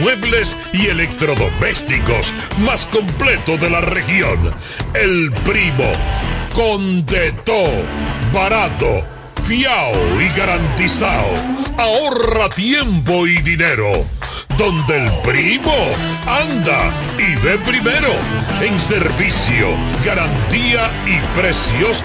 muebles y electrodomésticos más completo de la región. El Primo. Con todo. Barato. Fiao y garantizado. Ahorra tiempo y dinero donde el primo anda y ve primero. En servicio, garantía y precios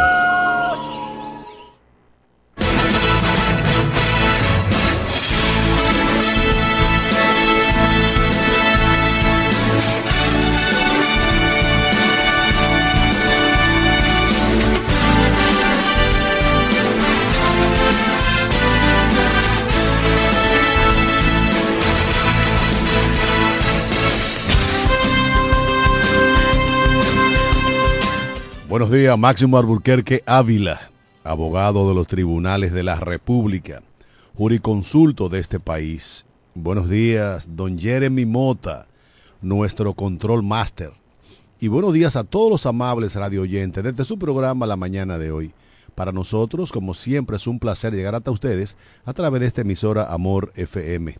Buenos días, Máximo Alburquerque Ávila, abogado de los tribunales de la República, juriconsulto de este país. Buenos días, don Jeremy Mota, nuestro control master. Y buenos días a todos los amables radio oyentes desde su programa La Mañana de hoy. Para nosotros, como siempre, es un placer llegar hasta ustedes a través de esta emisora Amor FM,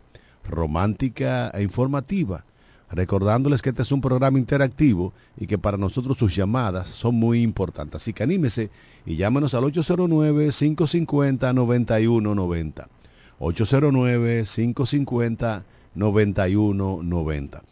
romántica e informativa recordándoles que este es un programa interactivo y que para nosotros sus llamadas son muy importantes. Así que anímese y llámenos al 809-550-9190. 809-550-9190.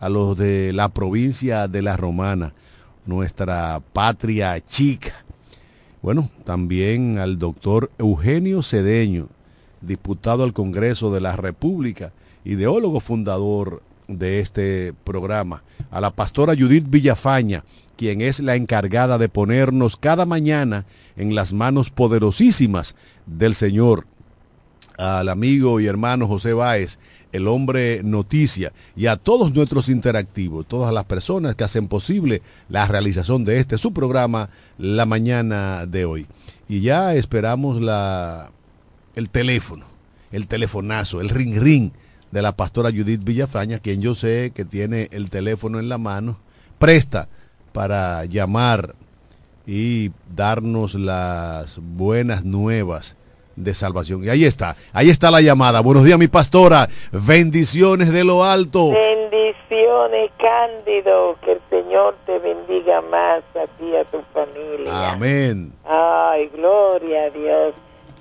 a los de la provincia de La Romana, nuestra patria chica. Bueno, también al doctor Eugenio Cedeño, diputado al Congreso de la República, ideólogo fundador de este programa, a la pastora Judith Villafaña, quien es la encargada de ponernos cada mañana en las manos poderosísimas del Señor, al amigo y hermano José Báez, el hombre noticia, y a todos nuestros interactivos, todas las personas que hacen posible la realización de este su programa la mañana de hoy. Y ya esperamos la, el teléfono, el telefonazo, el ring ring de la pastora Judith Villafaña, quien yo sé que tiene el teléfono en la mano, presta para llamar y darnos las buenas nuevas de salvación. Y ahí está, ahí está la llamada. Buenos días, mi pastora. Bendiciones de lo alto. Bendiciones, Cándido. Que el Señor te bendiga más a ti y a tu familia. Amén. Ay, gloria a Dios.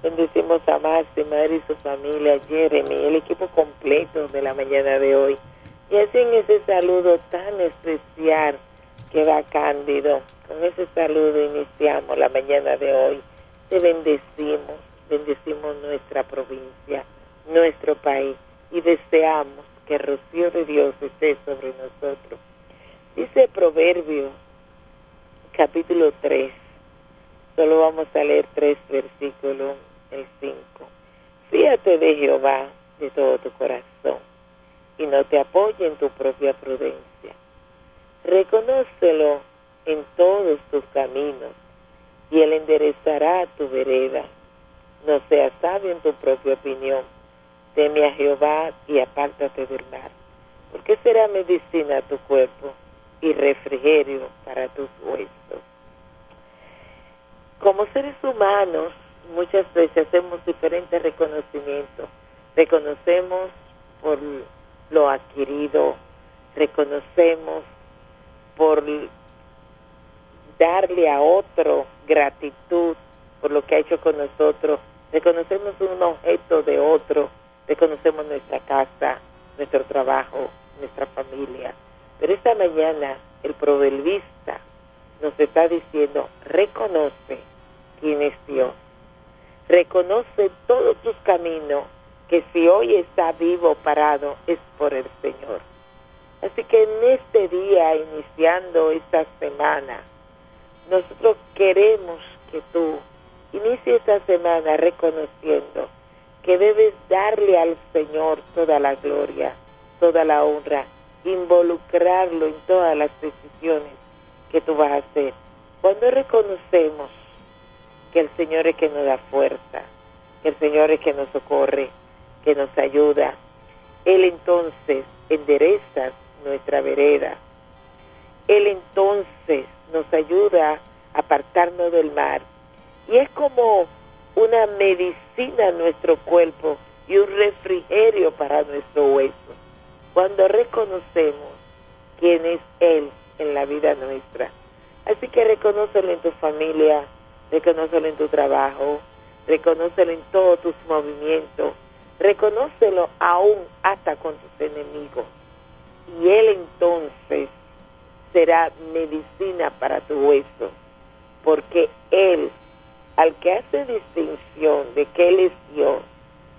Bendecimos a Máxima y su familia, Jeremy, el equipo completo de la mañana de hoy. Y así en ese saludo tan especial que va Cándido. Con ese saludo iniciamos la mañana de hoy. Te bendecimos bendecimos nuestra provincia, nuestro país y deseamos que el rocío de Dios esté sobre nosotros. Dice Proverbio capítulo 3, solo vamos a leer tres versículos, el 5. Fíjate de Jehová de todo tu corazón y no te apoye en tu propia prudencia. Reconócelo en todos tus caminos y él enderezará tu vereda no seas sabio en tu propia opinión. Teme a Jehová y apártate del mal, porque será medicina a tu cuerpo y refrigerio para tus huesos. Como seres humanos, muchas veces hacemos diferentes reconocimientos. Reconocemos por lo adquirido, reconocemos por darle a otro gratitud por lo que ha hecho con nosotros, reconocemos un objeto de otro, reconocemos nuestra casa, nuestro trabajo, nuestra familia. Pero esta mañana el proverbista nos está diciendo, reconoce quién es Dios, reconoce todos tus caminos, que si hoy está vivo parado es por el Señor. Así que en este día, iniciando esta semana, nosotros queremos que tú inicies esta semana reconociendo que debes darle al Señor toda la gloria, toda la honra, involucrarlo en todas las decisiones que tú vas a hacer. Cuando reconocemos que el Señor es que nos da fuerza, que el Señor es que nos socorre, que nos ayuda, Él entonces endereza nuestra vereda. Él entonces nos ayuda a apartarnos del mar. Y es como una medicina en nuestro cuerpo y un refrigerio para nuestro hueso. Cuando reconocemos quién es Él en la vida nuestra. Así que reconócelo en tu familia, reconócelo en tu trabajo, reconócelo en todos tus movimientos, reconócelo aún hasta con tus enemigos y Él entonces será medicina para tu hueso, porque Él, al que hace distinción de que Él es Dios,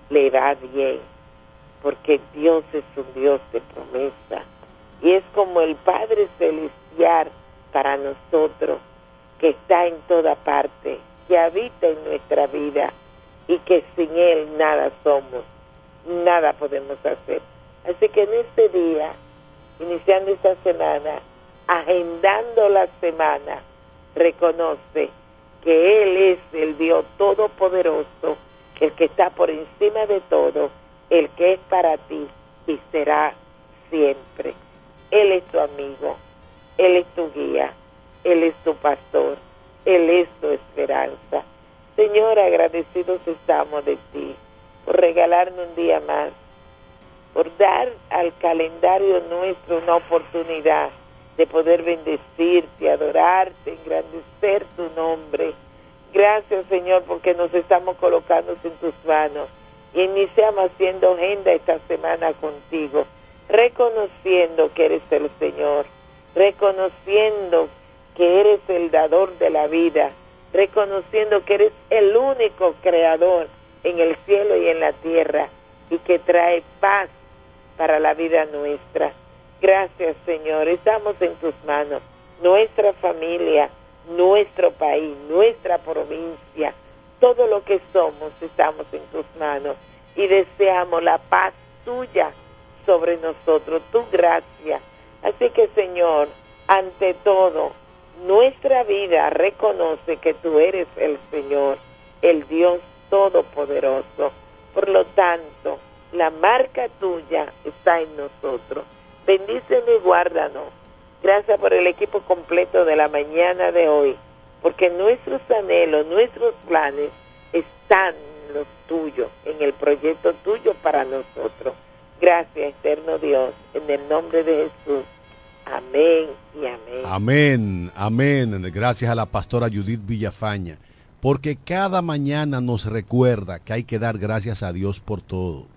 le va bien, porque Dios es un Dios de promesa, y es como el Padre Celestial para nosotros, que está en toda parte, que habita en nuestra vida, y que sin Él nada somos, nada podemos hacer. Así que en este día, iniciando esta semana, agendando la semana, reconoce que Él es el Dios Todopoderoso, el que está por encima de todo, el que es para ti y será siempre. Él es tu amigo, Él es tu guía, Él es tu pastor, Él es tu esperanza. Señor, agradecidos estamos de ti por regalarnos un día más por dar al calendario nuestro una oportunidad de poder bendecirte, adorarte, engrandecer tu nombre. Gracias Señor porque nos estamos colocando en tus manos y iniciamos haciendo agenda esta semana contigo, reconociendo que eres el Señor, reconociendo que eres el dador de la vida, reconociendo que eres el único creador en el cielo y en la tierra y que trae paz para la vida nuestra. Gracias Señor, estamos en tus manos, nuestra familia, nuestro país, nuestra provincia, todo lo que somos estamos en tus manos y deseamos la paz tuya sobre nosotros, tu gracia. Así que Señor, ante todo, nuestra vida reconoce que tú eres el Señor, el Dios Todopoderoso. Por lo tanto, la marca tuya está en nosotros. Bendícenos y guárdanos. Gracias por el equipo completo de la mañana de hoy, porque nuestros anhelos, nuestros planes están los tuyos, en el proyecto tuyo para nosotros. Gracias, eterno Dios, en el nombre de Jesús. Amén y amén. Amén, amén. Gracias a la pastora Judith Villafaña, porque cada mañana nos recuerda que hay que dar gracias a Dios por todo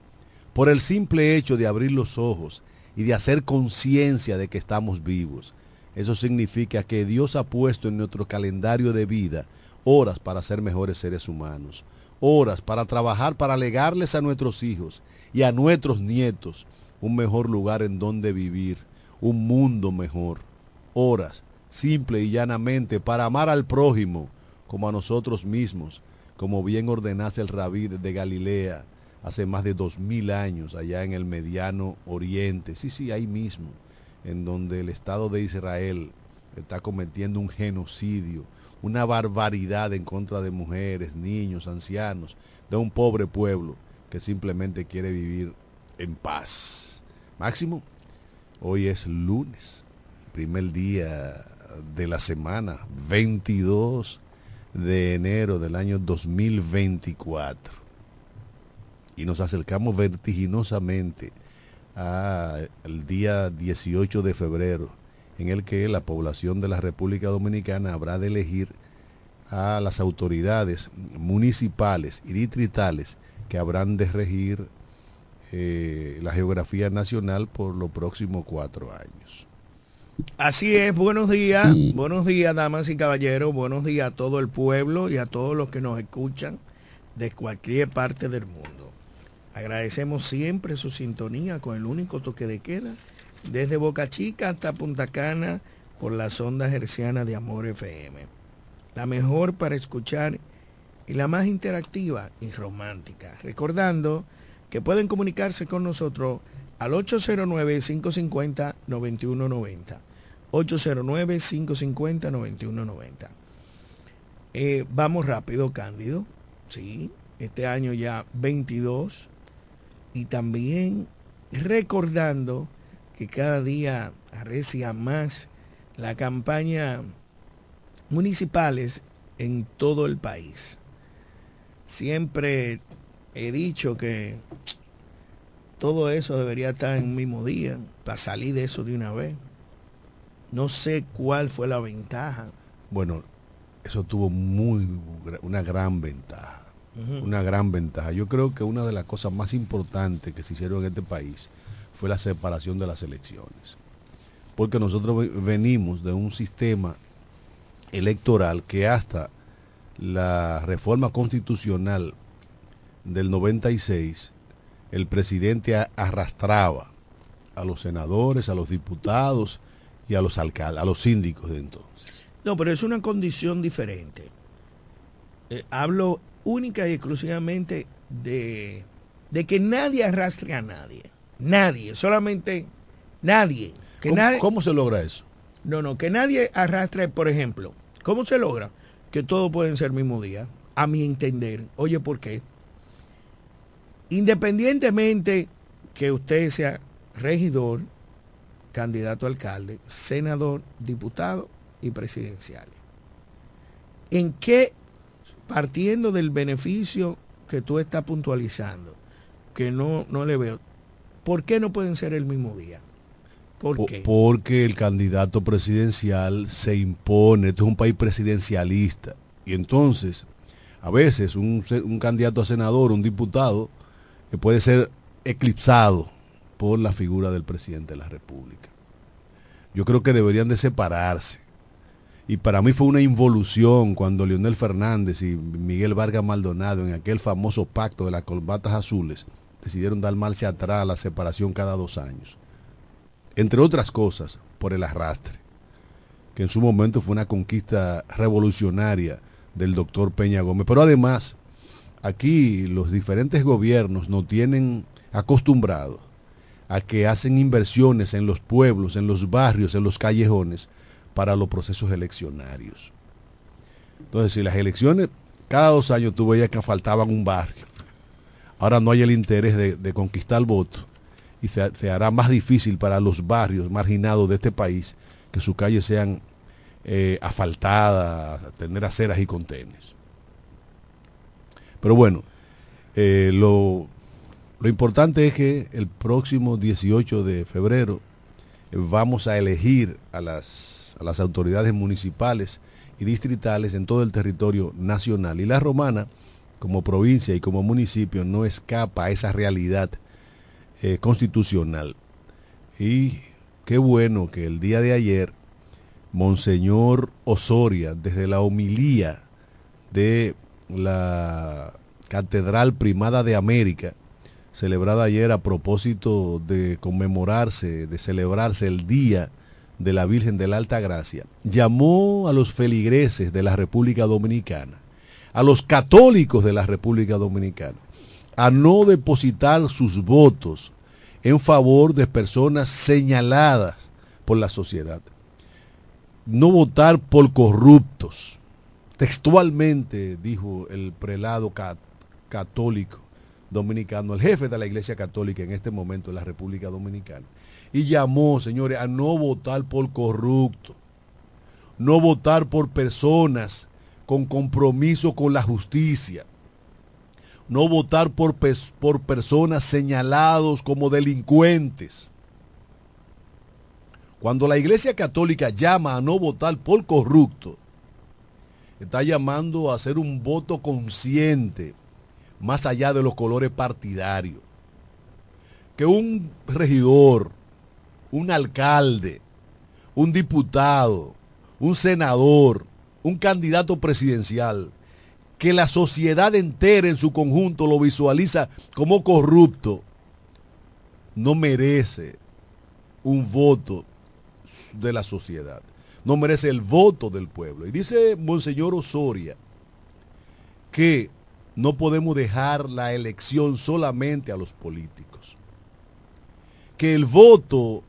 por el simple hecho de abrir los ojos y de hacer conciencia de que estamos vivos. Eso significa que Dios ha puesto en nuestro calendario de vida horas para ser mejores seres humanos, horas para trabajar para legarles a nuestros hijos y a nuestros nietos un mejor lugar en donde vivir, un mundo mejor, horas, simple y llanamente, para amar al prójimo como a nosotros mismos, como bien ordenaste el rabí de Galilea, hace más de dos mil años allá en el mediano oriente, sí, sí, ahí mismo, en donde el Estado de Israel está cometiendo un genocidio, una barbaridad en contra de mujeres, niños, ancianos, de un pobre pueblo que simplemente quiere vivir en paz. Máximo, hoy es lunes, primer día de la semana, 22 de enero del año 2024 y nos acercamos vertiginosamente al día 18 de febrero, en el que la población de la República Dominicana habrá de elegir a las autoridades municipales y distritales que habrán de regir eh, la geografía nacional por los próximos cuatro años. Así es, buenos días, buenos días damas y caballeros, buenos días a todo el pueblo y a todos los que nos escuchan de cualquier parte del mundo. Agradecemos siempre su sintonía con el único toque de queda desde Boca Chica hasta Punta Cana por la sonda herciana de Amor FM. La mejor para escuchar y la más interactiva y romántica. Recordando que pueden comunicarse con nosotros al 809-550-9190. 809-550-9190. Eh, vamos rápido, Cándido. Sí, este año ya 22. Y también recordando que cada día arrecia más la campaña municipales en todo el país. Siempre he dicho que todo eso debería estar en un mismo día para salir de eso de una vez. No sé cuál fue la ventaja. Bueno, eso tuvo muy una gran ventaja. Una gran ventaja. Yo creo que una de las cosas más importantes que se hicieron en este país fue la separación de las elecciones. Porque nosotros venimos de un sistema electoral que hasta la reforma constitucional del 96 el presidente arrastraba a los senadores, a los diputados y a los alcaldes, a los síndicos de entonces. No, pero es una condición diferente. Eh, hablo única y exclusivamente de, de, que nadie arrastre a nadie. Nadie, solamente nadie. Que ¿Cómo, nadie, ¿Cómo se logra eso? No, no, que nadie arrastre, por ejemplo, ¿cómo se logra? Que todo pueden ser el mismo día, a mi entender. Oye, ¿por qué? Independientemente que usted sea regidor, candidato a alcalde, senador, diputado y presidencial. ¿En qué, partiendo del beneficio que tú estás puntualizando, que no, no le veo, ¿por qué no pueden ser el mismo día? ¿Por qué? Porque el candidato presidencial se impone, esto es un país presidencialista, y entonces, a veces un, un candidato a senador, un diputado, que puede ser eclipsado por la figura del presidente de la República. Yo creo que deberían de separarse. Y para mí fue una involución cuando Leonel Fernández y Miguel Vargas Maldonado en aquel famoso pacto de las colbatas azules decidieron dar marcha atrás a la separación cada dos años. Entre otras cosas, por el arrastre, que en su momento fue una conquista revolucionaria del doctor Peña Gómez. Pero además, aquí los diferentes gobiernos nos tienen acostumbrados a que hacen inversiones en los pueblos, en los barrios, en los callejones para los procesos eleccionarios. Entonces, si las elecciones, cada dos años tú veías que faltaban un barrio, ahora no hay el interés de, conquistar el voto y se, se, hará más difícil para los barrios marginados de este país que sus calles sean eh, asfaltadas, tener aceras y contenes. Pero bueno, eh, lo, lo, importante es que el próximo 18 de febrero eh, vamos a elegir a las, a las autoridades municipales y distritales en todo el territorio nacional. Y la romana, como provincia y como municipio, no escapa a esa realidad eh, constitucional. Y qué bueno que el día de ayer, Monseñor Osoria, desde la homilía de la Catedral Primada de América, celebrada ayer a propósito de conmemorarse, de celebrarse el Día de la Virgen de la Alta Gracia, llamó a los feligreses de la República Dominicana, a los católicos de la República Dominicana, a no depositar sus votos en favor de personas señaladas por la sociedad. No votar por corruptos. Textualmente dijo el prelado católico dominicano, el jefe de la Iglesia Católica en este momento en la República Dominicana. Y llamó, señores, a no votar por corruptos, no votar por personas con compromiso con la justicia, no votar por, por personas señalados como delincuentes. Cuando la Iglesia Católica llama a no votar por corrupto, está llamando a hacer un voto consciente, más allá de los colores partidarios. Que un regidor, un alcalde, un diputado, un senador, un candidato presidencial, que la sociedad entera en su conjunto lo visualiza como corrupto, no merece un voto de la sociedad, no merece el voto del pueblo. Y dice Monseñor Osoria que no podemos dejar la elección solamente a los políticos, que el voto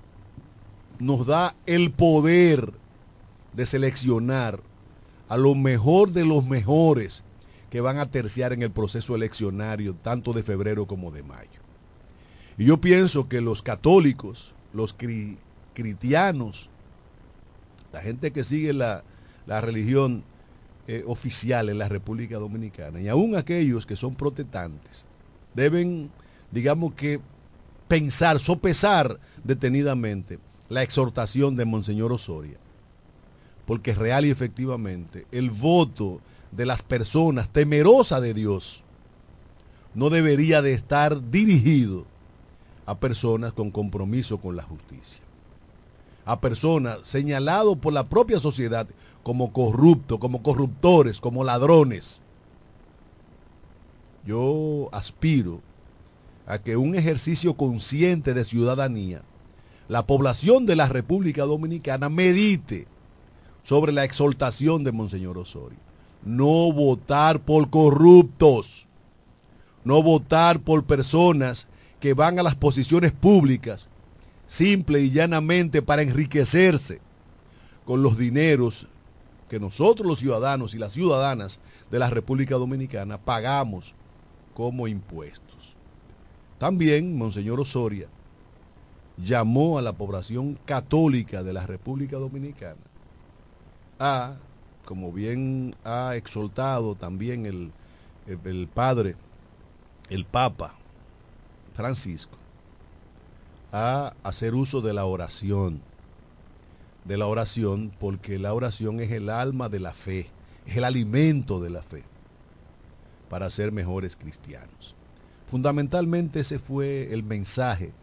nos da el poder de seleccionar a lo mejor de los mejores que van a terciar en el proceso eleccionario, tanto de febrero como de mayo. Y yo pienso que los católicos, los cristianos, la gente que sigue la, religión eh, oficial en la República Dominicana, y aún aquellos que son protestantes, deben, digamos que, pensar, sopesar detenidamente la exhortación de Monseñor Osoria, porque real y efectivamente el voto de las personas temerosas de Dios no debería de estar dirigido a personas con compromiso con la justicia. A personas señalados por la propia sociedad como corruptos, como corruptores, como ladrones. Yo aspiro a que un ejercicio consciente de ciudadanía, la población de la República Dominicana medite sobre la exaltación de Monseñor Osorio no votar por corruptos, no votar por personas que van a las posiciones públicas simple y llanamente para enriquecerse con los dineros que nosotros los ciudadanos y las ciudadanas de la República Dominicana pagamos como impuestos. También Monseñor Osoria llamó a la población católica de la República Dominicana a como bien ha exaltado también el, el, padre, el Papa Francisco, a hacer uso de la oración, de la oración, porque la oración es el alma de la fe, es el alimento de la fe, para ser mejores cristianos. Fundamentalmente ese fue el mensaje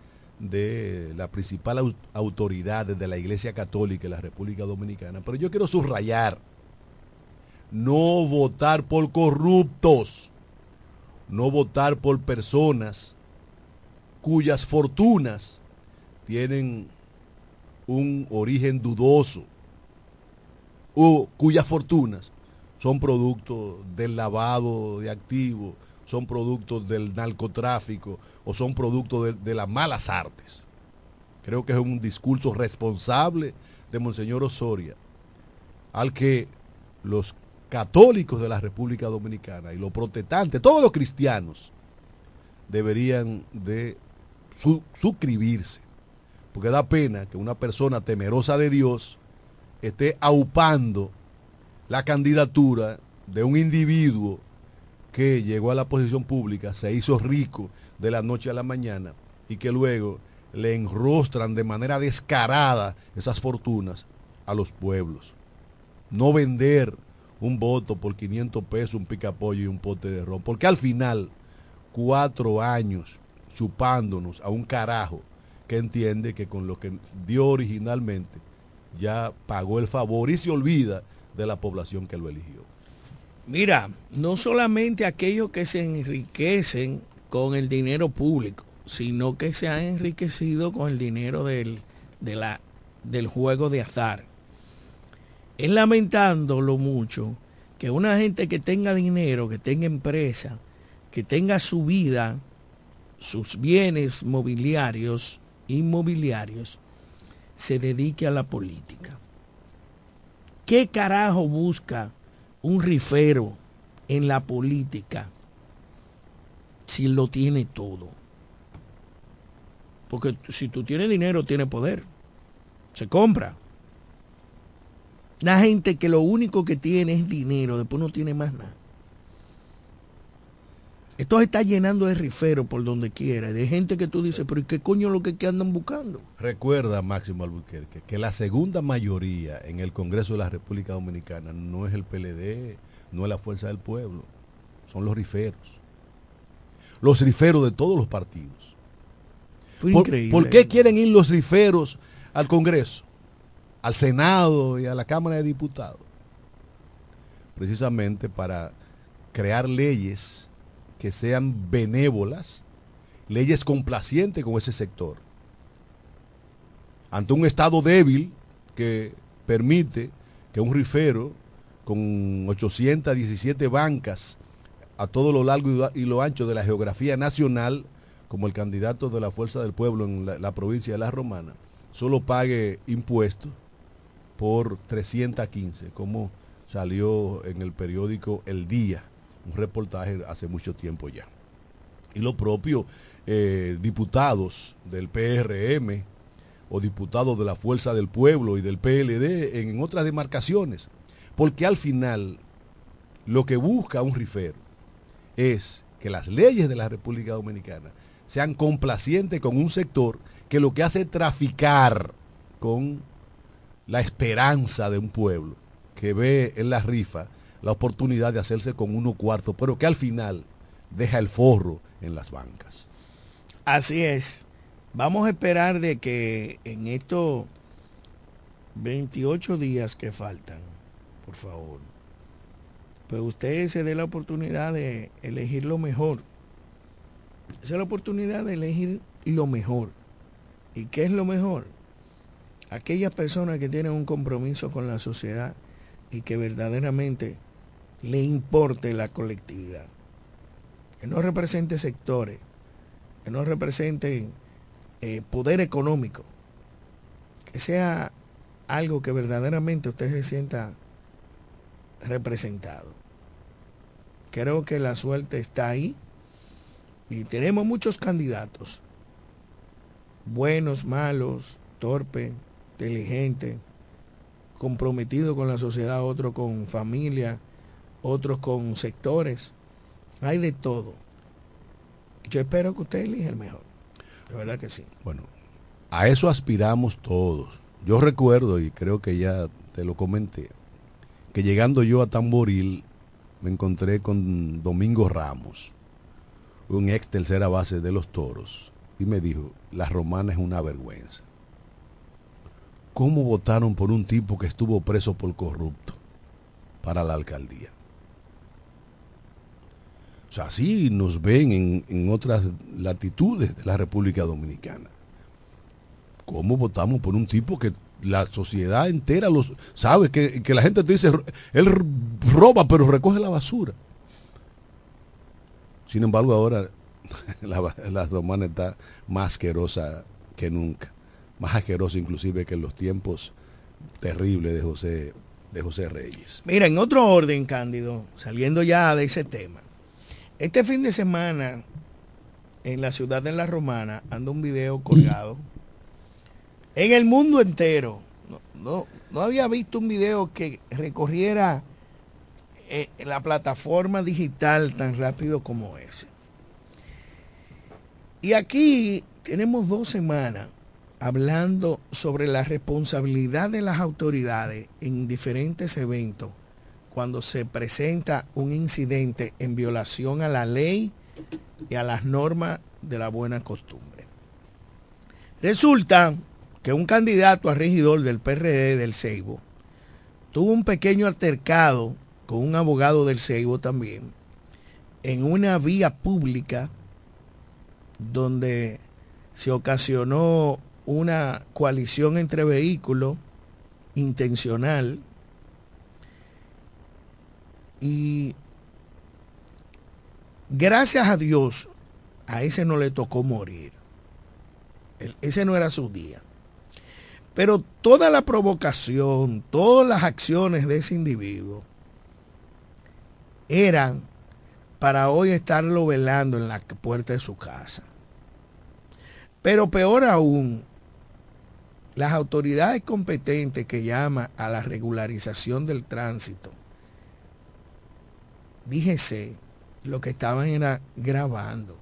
de la principal autoridad de la Iglesia Católica en la República Dominicana, pero yo quiero subrayar no votar por corruptos, no votar por personas cuyas fortunas tienen un origen dudoso o cuyas fortunas son producto del lavado de activos, son productos del narcotráfico o son producto de, de, las malas artes. Creo que es un discurso responsable de Monseñor Osoria, al que los católicos de la República Dominicana y los protestantes, todos los cristianos, deberían de suscribirse. Porque da pena que una persona temerosa de Dios esté aupando la candidatura de un individuo que llegó a la posición pública, se hizo rico de la noche a la mañana y que luego le enrostran de manera descarada esas fortunas a los pueblos. No vender un voto por 500 pesos, un picapollo y un pote de ron. Porque al final, cuatro años chupándonos a un carajo que entiende que con lo que dio originalmente ya pagó el favor y se olvida de la población que lo eligió. Mira, no solamente aquellos que se enriquecen con el dinero público, sino que se han enriquecido con el dinero del, de la, del juego de azar es lamentándolo mucho que una gente que tenga dinero, que tenga empresa, que tenga su vida, sus bienes mobiliarios, inmobiliarios, se dedique a la política. ¿Qué carajo busca un rifero en la política si lo tiene todo? Porque si tú tienes dinero, tiene poder. Se compra. La gente que lo único que tiene es dinero, después no tiene más nada. Esto se está llenando de rifero por donde quiera, de gente que tú dices, pero ¿y qué coño es lo que, que andan buscando? Recuerda, Máximo Albuquerque, que la segunda mayoría en el Congreso de la República Dominicana no es el PLD, no es la Fuerza del Pueblo, son los riferos. Los riferos de todos los partidos. Fue ¿Por, increíble. por qué quieren ir los riferos al Congreso, al Senado y a la Cámara de Diputados? Precisamente para crear leyes que sean benévolas, leyes complacientes con ese sector. Ante un Estado débil que permite que un rifero con 817 bancas a todo lo largo y lo- ancho de la geografía nacional, como el candidato de la Fuerza del Pueblo en la, la provincia de La Romana, solo pague impuestos por 315, como salió en el periódico El Día, un reportaje hace mucho tiempo ya. Y lo propio, eh, diputados del PRM o diputados de la Fuerza del Pueblo y del PLD en otras demarcaciones, porque al final lo que busca un rifero es que las leyes de la República Dominicana sean complacientes con un sector que lo que hace es traficar con la esperanza de un pueblo que ve en la rifa la oportunidad de hacerse con uno cuarto, pero que al final deja el forro en las bancas. Así es. Vamos a esperar de que en estos 28 días que faltan, por favor, pues usted se dé la oportunidad de elegir lo mejor. Esa es la oportunidad de elegir lo mejor. ¿Y qué es lo mejor? Aquellas personas que tienen un compromiso con la sociedad y que verdaderamente le importe la colectividad. Que no represente sectores, que no representen eh, poder económico, que sea algo que verdaderamente usted se sienta representado. Creo que la suerte está ahí y tenemos muchos candidatos, buenos, malos, torpe, inteligente, comprometido con la sociedad, otros con familia, otros con sectores. Hay de todo. Yo espero que usted elija el mejor. De verdad que sí. Bueno, a eso aspiramos todos. Yo recuerdo, y creo que ya te lo comenté, que llegando yo a Tamboril me encontré con Domingo Ramos, un ex tercera base de los toros, y me dijo, la romana es una vergüenza. ¿Cómo votaron por un tipo que estuvo preso por corrupto para la alcaldía? O sea, así nos ven en, otras latitudes de la República Dominicana. ¿Cómo votamos por un tipo que la sociedad entera los sabe que, que la gente te dice él roba pero recoge la basura? Sin embargo, ahora la, la romana está más asquerosa que nunca, más asquerosa inclusive que en los tiempos terribles de José de José Reyes. Mira, en otro orden, Cándido, saliendo ya de ese tema, este fin de semana en la ciudad de La Romana anda un video colgado en el mundo entero. No, no, había visto un video que recorriera eh, la plataforma digital tan rápido como ese. Y aquí tenemos dos semanas hablando sobre la responsabilidad de las autoridades en diferentes eventos cuando se presenta un incidente en violación a la ley y a las normas de la buena costumbre. Resulta que un candidato a regidor del PRD del Ceibo tuvo un pequeño altercado con un abogado del Ceibo también en una vía pública donde se ocasionó una coalición entre vehículos intencional y gracias a Dios a ese no le tocó morir. Ese no era su día. Pero toda la provocación, todas las acciones de ese individuo eran para hoy estarlo velando en la puerta de su casa. Pero peor aún, las autoridades competentes que llaman a la regularización del tránsito, díjese, lo que estaban era grabando,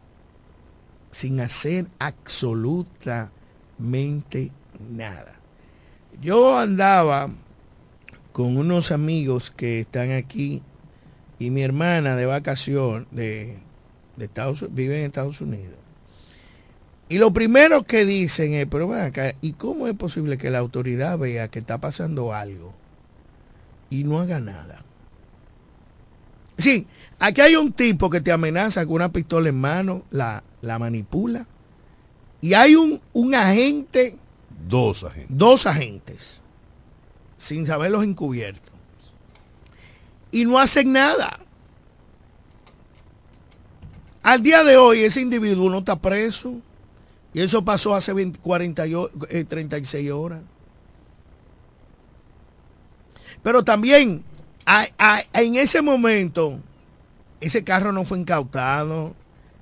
sin hacer absolutamente nada. Yo andaba con unos amigos que están aquí y mi hermana de vacación de, de Estados vive en Estados Unidos. Y lo primero que dicen es, pero ven acá, ¿y cómo es posible que la autoridad vea que está pasando algo y no haga nada? Sí, aquí hay un tipo que te amenaza con una pistola en mano, la, la manipula, y hay un, un agente, Dos agentes. dos agentes, sin saberlos encubiertos, y no hacen nada. Al día de hoy ese individuo no está preso, y eso pasó hace 20, 40, eh, 36 horas. Pero también en ese momento, ese carro no fue incautado,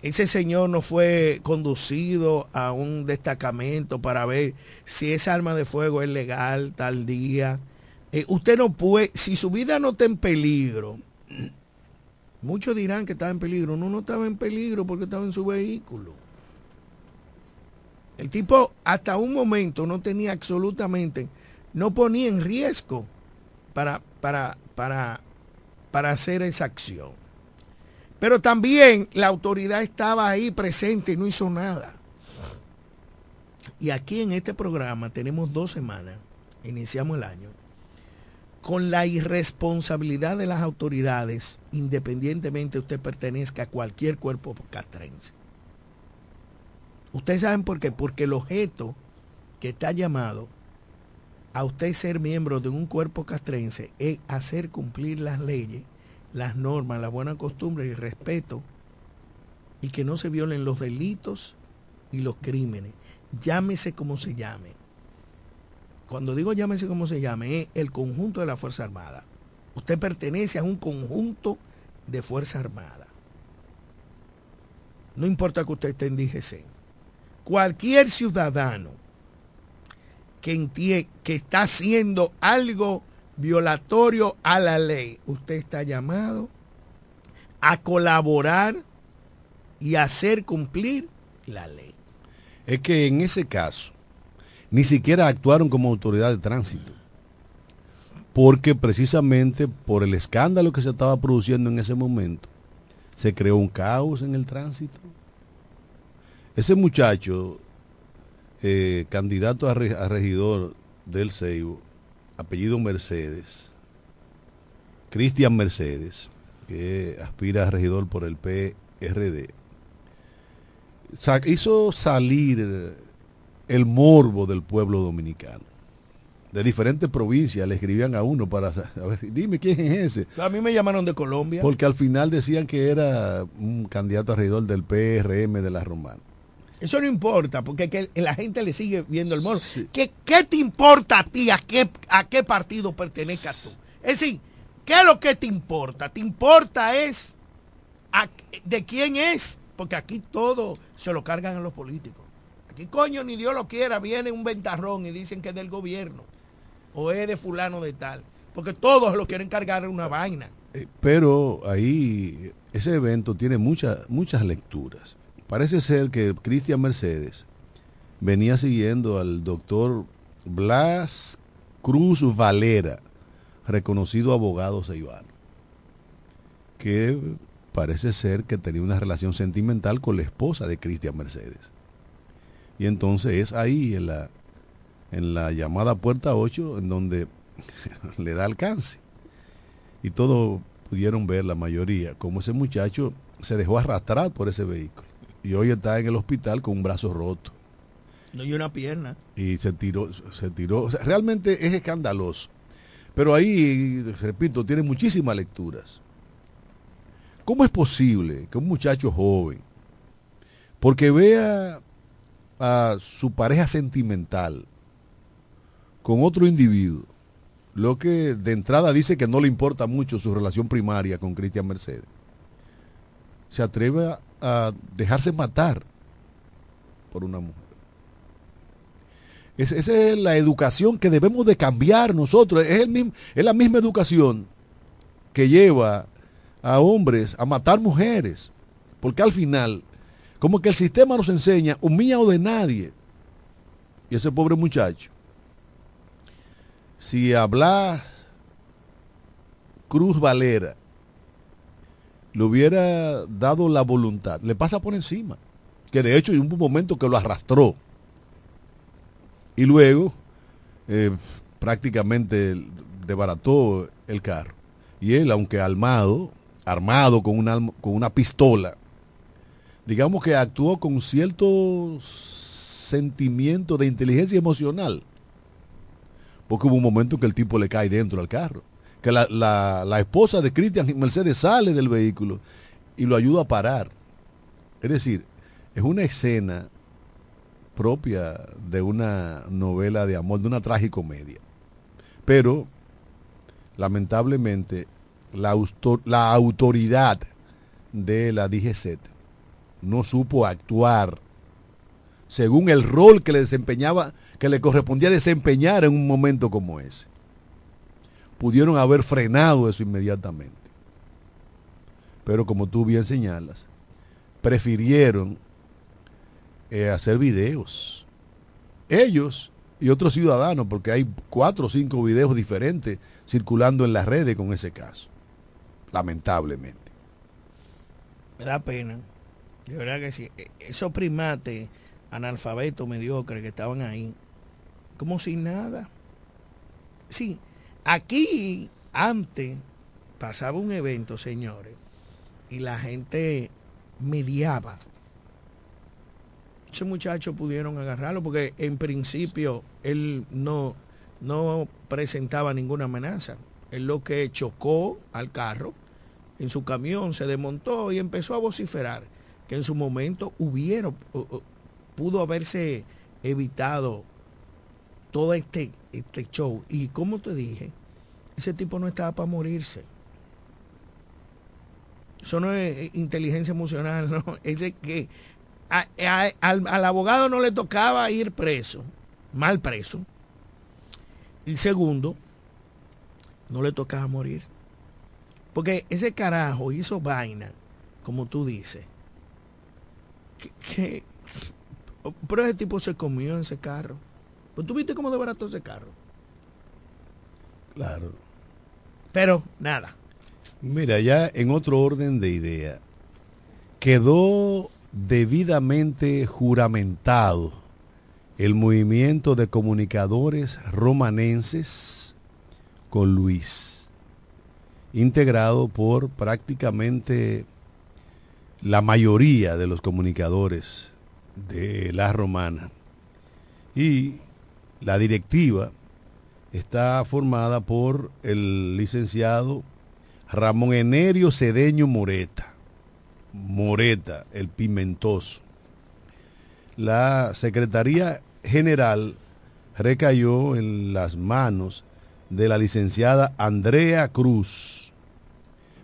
ese señor no fue conducido a un destacamento para ver si esa arma de fuego es legal tal día. Eh, usted no puede, si su vida no está en peligro, muchos dirán que estaba en peligro, no, no estaba en peligro porque estaba en su vehículo. El tipo hasta un momento no tenía absolutamente, no ponía en riesgo para, para, para, para hacer esa acción. Pero también la autoridad estaba ahí presente y no hizo nada. Y aquí en este programa tenemos dos semanas, iniciamos el año, con la irresponsabilidad de las autoridades, independientemente usted pertenezca a cualquier cuerpo castrense. Ustedes saben por qué, porque el objeto que está llamado a usted ser miembro de un cuerpo castrense es hacer cumplir las leyes, las normas, la buena costumbre y respeto y que no se violen los delitos y los crímenes. Llámese como se llame. Cuando digo llámese como se llame, es el conjunto de la Fuerza Armada. Usted pertenece a un conjunto de Fuerza Armada. No importa que usted esté en DGC. Cualquier ciudadano que, está haciendo algo violatorio a la ley, usted está llamado a colaborar y hacer cumplir la ley. Es que en ese caso, ni siquiera actuaron como autoridad de tránsito. Porque precisamente por el escándalo que se estaba produciendo en ese momento, se creó un caos en el tránsito. Ese muchacho, eh, candidato a, re, a, regidor del Ceibo, apellido Mercedes, Cristian Mercedes, que aspira a regidor por el PRD, sa hizo salir el morbo del pueblo dominicano. De diferentes provincias le escribían a uno para saber, dime quién es ese. A mí me llamaron de Colombia. Porque al final decían que era un candidato a regidor del PRM de la Romana. Eso no importa, porque que la gente le sigue viendo el morbo. Sí. ¿Qué, ¿Qué, te importa a ti? ¿A qué, ¿A qué partido pertenezcas tú? Es decir, ¿qué es lo que te importa? Te importa es a, de quién es, porque aquí todo se lo cargan a los políticos. Aquí coño ni Dios lo quiera, viene un ventarrón y dicen que es del gobierno o es de fulano de tal, porque todos lo quieren cargar en una vaina. Eh, pero ahí ese evento tiene muchas muchas lecturas. Parece ser que Cristian Mercedes venía siguiendo al doctor Blas Cruz Valera, reconocido abogado ceibano, que parece ser que tenía una relación sentimental con la esposa de Cristian Mercedes. Y entonces es ahí en la, en la llamada puerta 8 en donde le da alcance. Y todos pudieron ver, la mayoría, cómo ese muchacho se dejó arrastrar por ese vehículo. Y hoy está en el hospital con un brazo roto. No hay una pierna. Y se tiró, se tiró. O sea, realmente es escandaloso. Pero ahí, repito, tiene muchísimas lecturas. ¿Cómo es posible que un muchacho joven, porque vea a su pareja sentimental con otro individuo, lo que de entrada dice que no le importa mucho su relación primaria con Cristian Mercedes, se atreve a, dejarse matar por una mujer. Es, esa es la educación que debemos de cambiar nosotros. Es, el mismo, es la misma educación que lleva a hombres a matar mujeres. Porque al final, como que el sistema nos enseña un o de nadie. Y ese pobre muchacho, si habla Cruz Valera le hubiera dado la voluntad, le pasa por encima. Que de hecho hay un momento que lo arrastró. Y luego eh, prácticamente desbarató el carro. Y él, aunque armado, armado con una, con una pistola, digamos que actuó con cierto sentimiento de inteligencia emocional. Porque hubo un momento que el tipo le cae dentro del carro que la, la, esposa de Cristian Mercedes sale del vehículo y lo ayuda a parar. Es decir, es una escena propia de una novela de amor, de una tragicomedia. Pero, lamentablemente, la, la autoridad de la DGZ no supo actuar según el rol que le desempeñaba, que le correspondía desempeñar en un momento como ese pudieron haber frenado eso inmediatamente. Pero como tú bien señalas, prefirieron eh, hacer videos. Ellos y otros ciudadanos, porque hay cuatro o cinco videos diferentes circulando en las redes con ese caso. Lamentablemente. Me da pena. De verdad que sí. E, esos primates analfabetos mediocres que estaban ahí, como sin nada. Sí, Aquí, antes, pasaba un evento, señores, y la gente mediaba. Ese muchacho pudieron agarrarlo porque en principio él no, no presentaba ninguna amenaza. Él lo que chocó al carro en su camión, se desmontó y empezó a vociferar que en su momento hubieron, pudo haberse evitado todo este, este show. Y como te dije, ese tipo no estaba para morirse. Eso no es eh, inteligencia emocional, no. Ese que al, abogado no le tocaba ir preso, mal preso. Y segundo, no le tocaba morir. Porque ese carajo hizo vaina, como tú dices. Que, pero ese tipo se comió en ese carro. Pues tú viste cómo desbarató ese carro. Claro. Pero nada. Mira, ya en otro orden de idea, quedó debidamente juramentado el movimiento de comunicadores romanenses con Luis, integrado por prácticamente la mayoría de los comunicadores de la romana. Y la directiva está formada por el licenciado Ramón Enerio Cedeño Moreta. Moreta, el pimentoso. La Secretaría General recayó en las manos de la licenciada Andrea Cruz.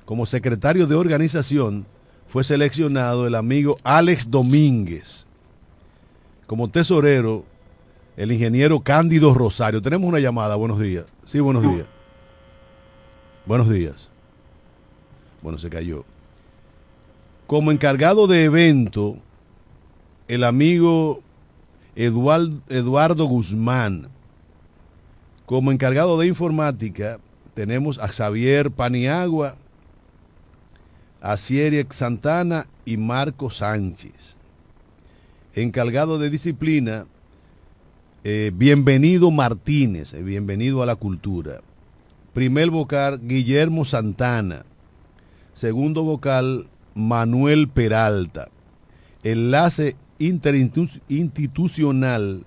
Como secretario de organización fue seleccionado el amigo Alex Domínguez. Como tesorero, el ingeniero Cándido Rosario. Tenemos una llamada, buenos días. Sí, buenos días. Buenos días. Bueno, se cayó. Como encargado de evento, el amigo Eduardo Guzmán. Como encargado de informática, tenemos a Xavier Paniagua, a Sierra Santana y Marco Sánchez. Encargado de disciplina, eh, bienvenido Martínez, eh, bienvenido a la cultura. Primer vocal, Guillermo Santana. Segundo vocal, Manuel Peralta. Enlace interinstitucional,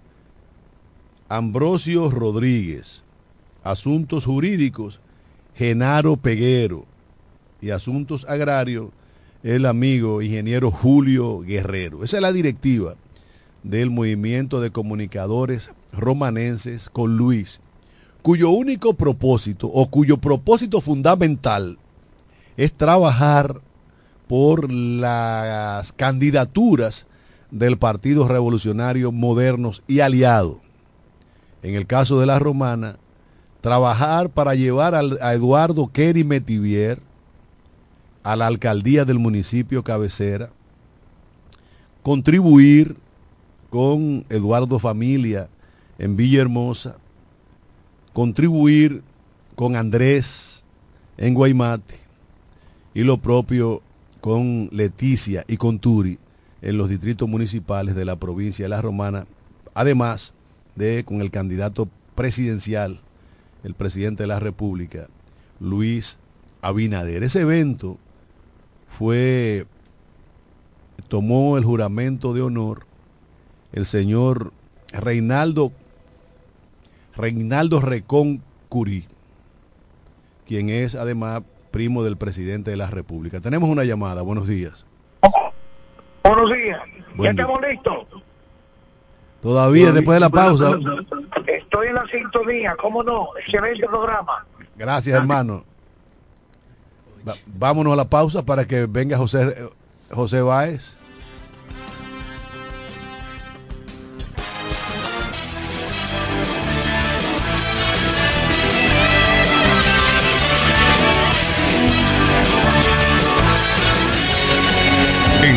Ambrosio Rodríguez. Asuntos jurídicos, Genaro Peguero. Y asuntos agrarios, el amigo ingeniero Julio Guerrero. Esa es la directiva del movimiento de comunicadores romanenses con Luis, cuyo único propósito o cuyo propósito fundamental es trabajar por las candidaturas del Partido Revolucionario Modernos y Aliado. En el caso de la romana, trabajar para llevar a Eduardo Kerry Metivier a la alcaldía del municipio cabecera, contribuir con Eduardo Familia en Villahermosa, contribuir con Andrés en Guaymate y lo propio con Leticia y con Turi en los distritos municipales de la provincia de La Romana, además de con el candidato presidencial, el presidente de la República, Luis Abinader. Ese evento fue, tomó el juramento de honor el señor Reinaldo, Reinaldo Recón Curí, quien es además primo del presidente de la República. Tenemos una llamada, buenos días. Buenos días, ya estamos listos. Todavía, después de la pausa. Estoy en la sintonía, ¿cómo no? Excelente programa. Gracias, hermano. vámonos a la pausa para que venga José, José Báez.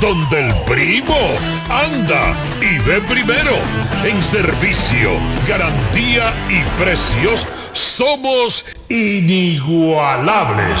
donde el primo anda y ve primero. En servicio, garantía y precios somos inigualables.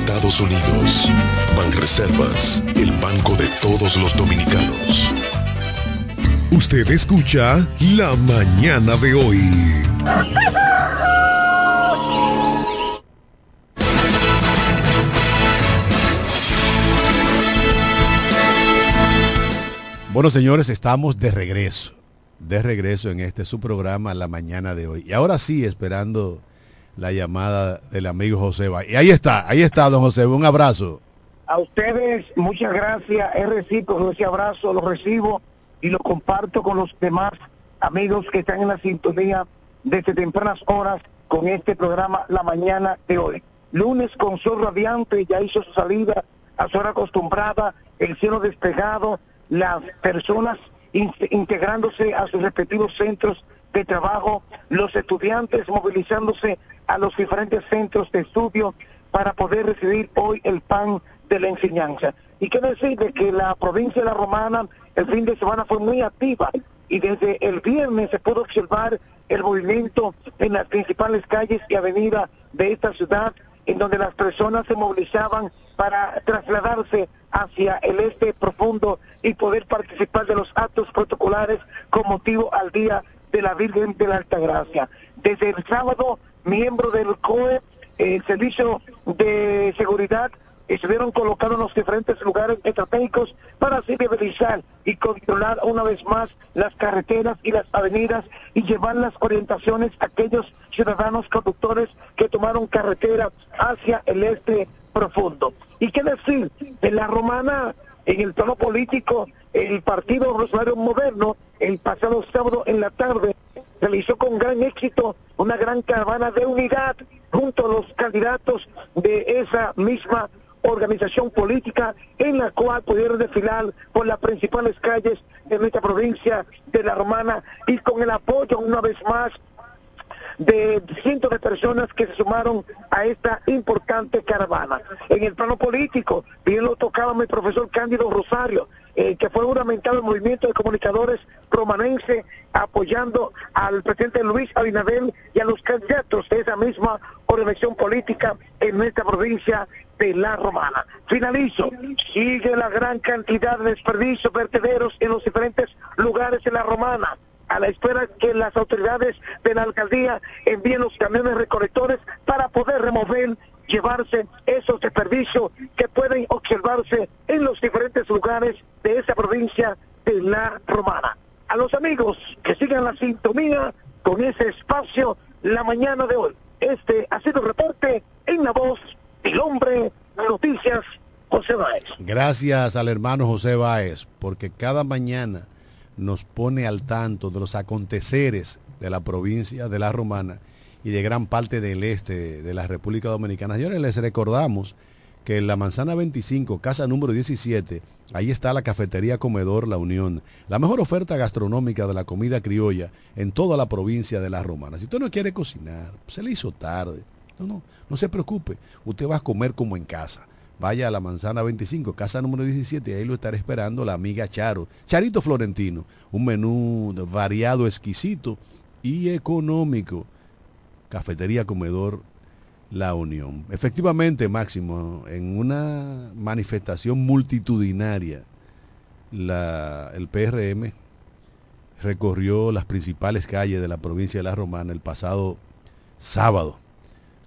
Estados Unidos. Banreservas, el banco de todos los dominicanos. Usted escucha La Mañana de hoy. Bueno, señores, estamos de regreso. De regreso en este su programa La Mañana de hoy. Y ahora sí, esperando la llamada del amigo José. Y ahí está, ahí está, don José. Un abrazo. A ustedes, muchas gracias. He recibido ese abrazo, lo recibo y lo comparto con los demás amigos que están en la sintonía desde tempranas horas con este programa La Mañana de hoy. Lunes con sol radiante, ya hizo su salida a su hora acostumbrada, el cielo despejado, las personas integrándose a sus respectivos centros de trabajo, los estudiantes movilizándose a los diferentes centros de estudio para poder recibir hoy el pan de la enseñanza. Y qué decir de que la provincia de la Romana el fin de semana fue muy activa y desde el viernes se pudo observar el movimiento en las principales calles y avenidas de esta ciudad en donde las personas se movilizaban para trasladarse hacia el este profundo y poder participar de los actos protocolares con motivo al Día de la Virgen de la Altagracia. Desde el sábado, miembros del COE, el Servicio de Seguridad, estuvieron colocados en los diferentes lugares estratégicos para así viabilizar y controlar una vez más las carreteras y las avenidas y llevar las orientaciones a aquellos ciudadanos conductores que tomaron carretera hacia el este profundo. ¿Y qué decir de la romana en el tono político? El partido Rosario Moderno, el pasado sábado en la tarde, realizó con gran éxito una gran caravana de unidad junto a los candidatos de esa misma organización política en la cual pudieron desfilar por las principales calles de nuestra provincia de La Romana y con el apoyo una vez más de cientos de personas que se sumaron a esta importante caravana. En el plano político, bien lo tocaba mi profesor Cándido Rosario, eh, que fue juramentado el movimiento de comunicadores romanense apoyando al presidente Luis Abinadel y a los candidatos de esa misma organización política en nuestra provincia de La Romana. Finalizo. Sigue la gran cantidad de desperdicios vertederos en los diferentes lugares de La Romana a la espera que las autoridades de la alcaldía envíen los camiones recolectores para poder remover, llevarse esos desperdicios que pueden observarse en los diferentes lugares de esa provincia de La Romana. A los amigos que sigan la sintonía con ese espacio la mañana de hoy. Este ha sido el reporte en la voz del hombre noticias José Báez. Gracias al hermano José Báez, porque cada mañana nos pone al tanto de los aconteceres de la provincia de La Romana y de gran parte del este de la República Dominicana. Señores, les recordamos que en la Manzana 25, casa número 17, ahí está la cafetería Comedor La Unión, la mejor oferta gastronómica de la comida criolla en toda la provincia de La Romana. Si usted no quiere cocinar, se le hizo tarde. No, no, no se preocupe, usted va a comer como en casa vaya a la manzana 25, casa número 17, y ahí lo estará esperando la amiga Charo. Charito Florentino, un menú variado, exquisito y económico. Cafetería Comedor La Unión. Efectivamente, Máximo, en una manifestación multitudinaria, la, el PRM recorrió las principales calles de la provincia de La Romana el pasado sábado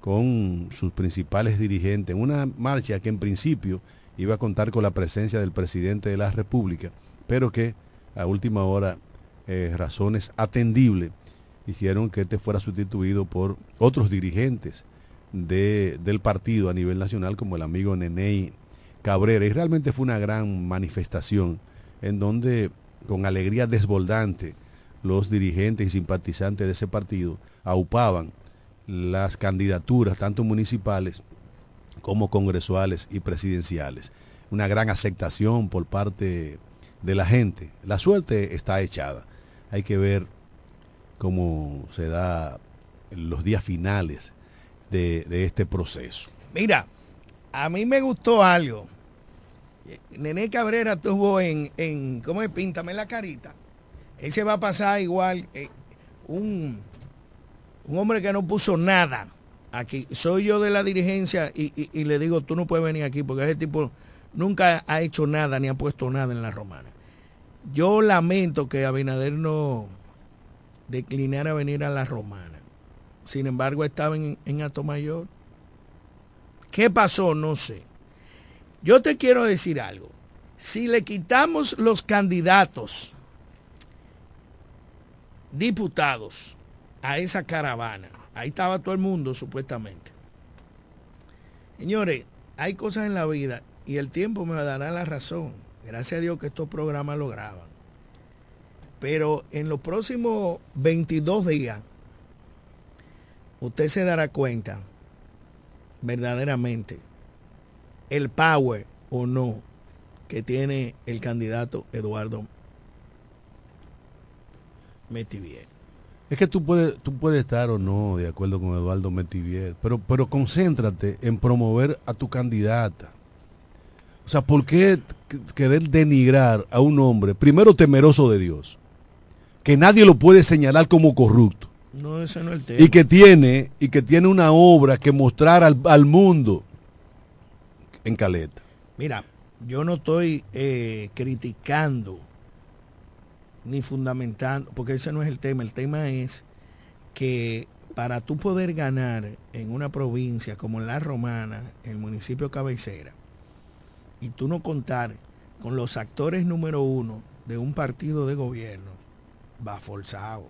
con sus principales dirigentes, en una marcha que en principio iba a contar con la presencia del presidente de la República, pero que a última hora eh, razones atendibles hicieron que este fuera sustituido por otros dirigentes de, del partido a nivel nacional, como el amigo Neney Cabrera. Y realmente fue una gran manifestación en donde con alegría desbordante los dirigentes y simpatizantes de ese partido aupaban las candidaturas, tanto municipales como congresuales y presidenciales. Una gran aceptación por parte de la gente. La suerte está echada. Hay que ver cómo se da los días finales de, este proceso. Mira, a mí me gustó algo. Nené Cabrera tuvo en, en ¿cómo es? Píntame la carita. Ese va a pasar igual eh, un un hombre que no puso nada aquí. Soy yo de la dirigencia y, le digo, tú no puedes venir aquí porque ese tipo nunca ha hecho nada ni ha puesto nada en la romana. Yo lamento que Abinader no declinara venir a la romana. Sin embargo, estaba en, en Mayor. ¿Qué pasó? No sé. Yo te quiero decir algo. Si le quitamos los candidatos diputados a esa caravana. Ahí estaba todo el mundo supuestamente. Señores, hay cosas en la vida y el tiempo me dará la razón. Gracias a Dios que estos programas lo graban. Pero en los próximos 22 días, usted se dará cuenta verdaderamente el power o no que tiene el candidato Eduardo Metivier. Es que tú puedes, tú puedes estar o no de acuerdo con Eduardo Metivier, pero, pero concéntrate en promover a tu candidata. O sea, ¿por qué querer denigrar a un hombre, primero temeroso de Dios, que nadie lo puede señalar como corrupto? No, ese no es el tema. Y que tiene, y que tiene una obra que mostrar al, al mundo en Caleta. Mira, yo no estoy eh, criticando ni fundamentando, porque ese no es el tema, el tema es que para tú poder ganar en una provincia como la Romana, el municipio cabecera, y tú no contar con los actores número uno de un partido de gobierno, va forzado.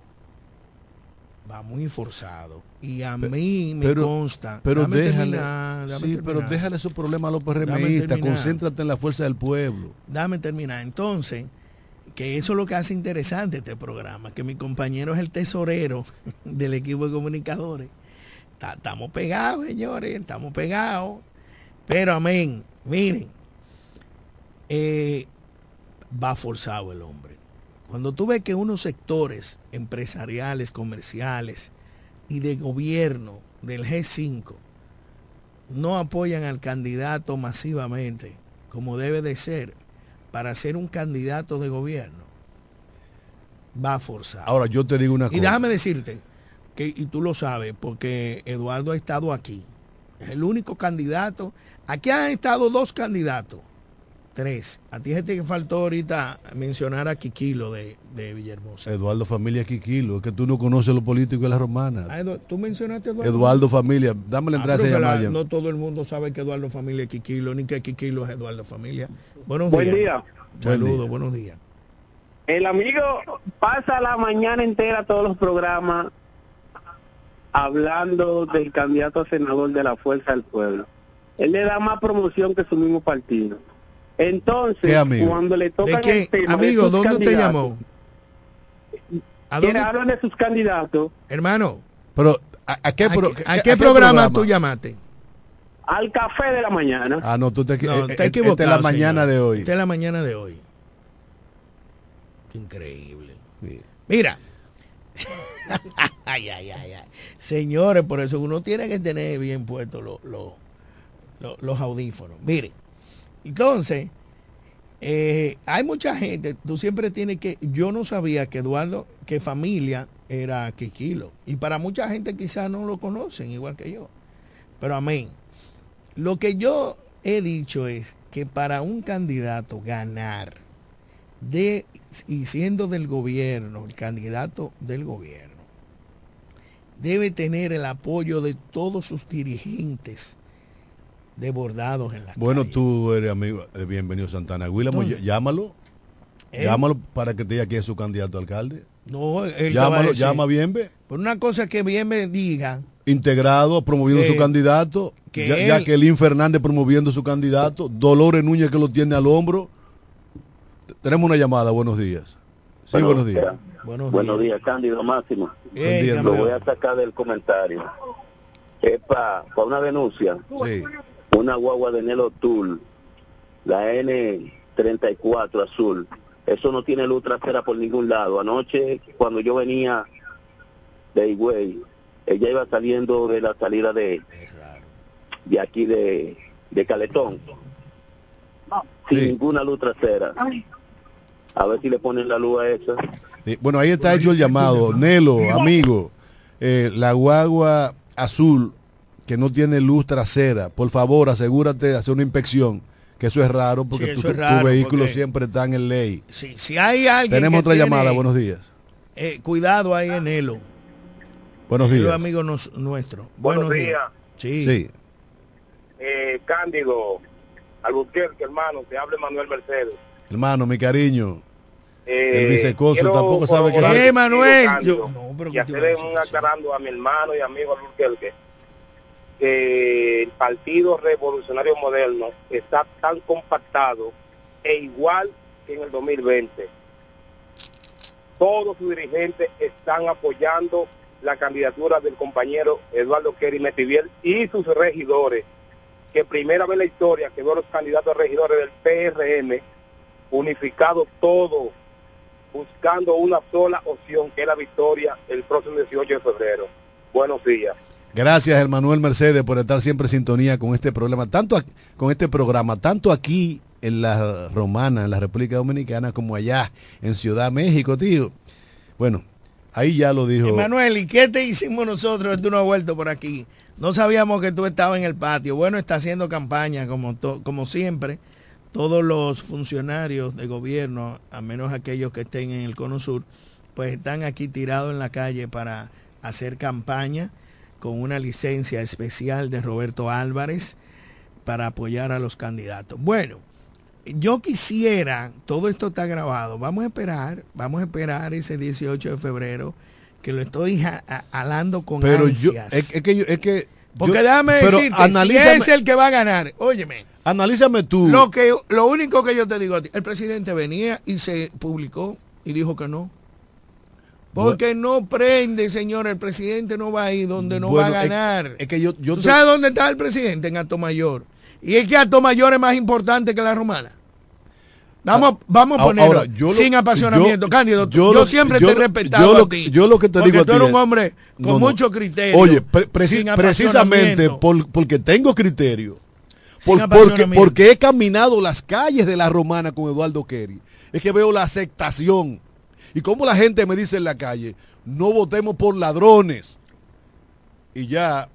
va muy forzado. Y a mí me pero- consta. Pero déjale, terminar, sí, pero déjale esos problemas a los PRMistas, concéntrate en la fuerza del pueblo. Dame terminar. Entonces, que eso es lo que hace interesante este programa, que mi compañero es el tesorero del equipo de comunicadores. Ta- Estamos pegados, señores, estamos pegados. Pero amén, miren, eh, va forzado el hombre. Cuando tú ves que unos sectores empresariales, comerciales y de gobierno del G5 no apoyan al candidato masivamente, como debe de ser, para ser un candidato de gobierno, va forzado. Ahora, yo te digo una y cosa. déjame decirte, que, y tú lo sabes, porque Eduardo ha estado aquí. Es el único candidato. Aquí han estado dos candidatos. Tres. A ti gente que faltó ahorita mencionar a Quiquilo de, de Villahermosa. Eduardo Familia Quiquilo, es que tú no conoces los políticos de la romana. Ah, Edu- ¿Tú mencionaste a Eduardo? Eduardo Familia, dame la Ah, entrada a la- llamada. no todo el mundo sabe que Eduardo Familia es Quiquilo, ni que Quiquilo es Eduardo Familia. Buenos Buen días. día. Saludos, Buen buenos días. El amigo pasa la mañana entera todos los programas hablando del candidato a senador de la Fuerza del Pueblo. Él le da más promoción que su mismo partido. Entonces, ¿Qué amigo? cuando le ¿De tocan qué? el tema Amigo, de sus ¿dónde usted candidatos, llamó? ¿A dónde? hablar de sus candidatos Hermano, Pero, ¿a, a qué, ¿a, pro- qué- a a- qué a programa tú llamaste? al café de la mañana. Ah, no, tú te No, eh, está eh, equivocado. Esta es la mañana señor. de hoy. Esta es la mañana de hoy. Increíble. Sí. Mira. ay, ay, ay, ay. Señores, por eso uno tiene que tener bien puestos los, los, los- los audífonos. Miren, entonces, eh, hay mucha gente, tú siempre tienes que, yo no sabía que Eduardo, que familia era Quiquilo. Y para mucha gente quizás no lo conocen, igual que yo. Pero amén. Lo que yo he dicho es que para un candidato ganar de y siendo del gobierno, el candidato del gobierno, debe tener el apoyo de todos sus dirigentes desbordados en la Bueno, calle. tú eres amigo de Bienvenido Santana. Guillermo, llámalo. Él- Llámalo para que te diga quién es su candidato a alcalde. No, él a Llámalo, decir. llama bien, ve. Por una cosa que bien me diga, Integrado, promoviendo Que- su candidato. que ya, él- Jacqueline Fernández promoviendo su candidato. Dolores Núñez que lo tiene al hombro. Tenemos una llamada, buenos días. Sí, buenos días. buenos, Buenos días. días, Cándido Máximo. Lo voy a sacar del comentario. Es para una denuncia. Sí. Una guagua de Nelo Tool, la N34 azul. Eso no tiene luz trasera por ningún lado. Anoche, cuando yo venía de Higüey, ella iba saliendo de la salida de, de aquí de, de Caletón. Sin Sí. ninguna luz trasera. A ver si le ponen la luz a esa. Sí, Bueno, ahí está hecho el llamado. Nelo, amigo, eh, la guagua azul que no tiene luz trasera, por favor, asegúrate de hacer una inspección, que eso es raro porque Sí, tu, es vehículo porque- siempre está en ley. Si, si hay alguien Tenemos que otra tiene, llamada, buenos días. eh, cuidado ahí en Elo. Buenos Elo días. amigo nos- nuestro. Buenos Buenos días. Sí. Sí, Eh, Cándido, Albuquerque, hermano, te habla Manuel Mercedes. hermano, mi cariño. Eh, El vicecónsul tampoco sabe que- Eh, contigo, Manuel, yo- no, pero y hacerle un aclarando a mi hermano y amigo Albuquerque que el Partido Revolucionario Moderno está tan compactado e igual que en el 2020. Todos sus dirigentes están apoyando la candidatura del compañero Eduardo Kerry Metiviel y sus regidores, que primera vez en la historia quedó los candidatos a regidores del PRM unificados todos, buscando una sola opción, que es la victoria el próximo 18 de febrero. Buenos días. Gracias, Emanuel Mercedes, por estar siempre en sintonía con este problema, tanto con este programa, tanto aquí en la Romana, en la República Dominicana, como allá en Ciudad México, tío. Bueno, ahí ya lo dijo. Emanuel, ¿y qué te hicimos nosotros? Tú no has vuelto por aquí. No sabíamos que tú estabas en el patio. Bueno, está haciendo campaña como, como siempre. Todos los funcionarios de gobierno, a menos aquellos que estén en el Cono Sur, pues están aquí tirados en la calle para hacer campaña con una licencia especial de Roberto Álvarez para apoyar a los candidatos. Bueno, yo quisiera, todo esto está grabado, vamos a esperar, vamos a esperar ese 18 de febrero que lo estoy alando con Pero yo, ansias. es, es que yo, es que. Porque yo- déjame pero decirte, si es el que va a ganar, óyeme, analízame tú. lo que lo único que yo te digo a ti, el presidente venía y se publicó y dijo que no. Porque no prende, señor, el presidente no va a ir donde no Bueno, va a es- ganar. Es, que yo, yo ¿Tú te- sabes dónde está el presidente? En Alto Mayor. Y es que Alto Mayor es más importante que la romana. Vamos, vamos a Ah, ponerlo ahora, yo lo- sin apasionamiento. yo- Cándido, yo siempre te he respetado yo lo- a ti. yo lo que te digo a tú ti eres es- un hombre con No, no. mucho criterio. Oye, pre- preci- sin precisamente por- porque tengo criterio, por- porque, porque he caminado las calles de la Romana con Eduardo Kerry, es que veo la aceptación. Y como la gente me dice en la calle, no votemos por ladrones. Y ya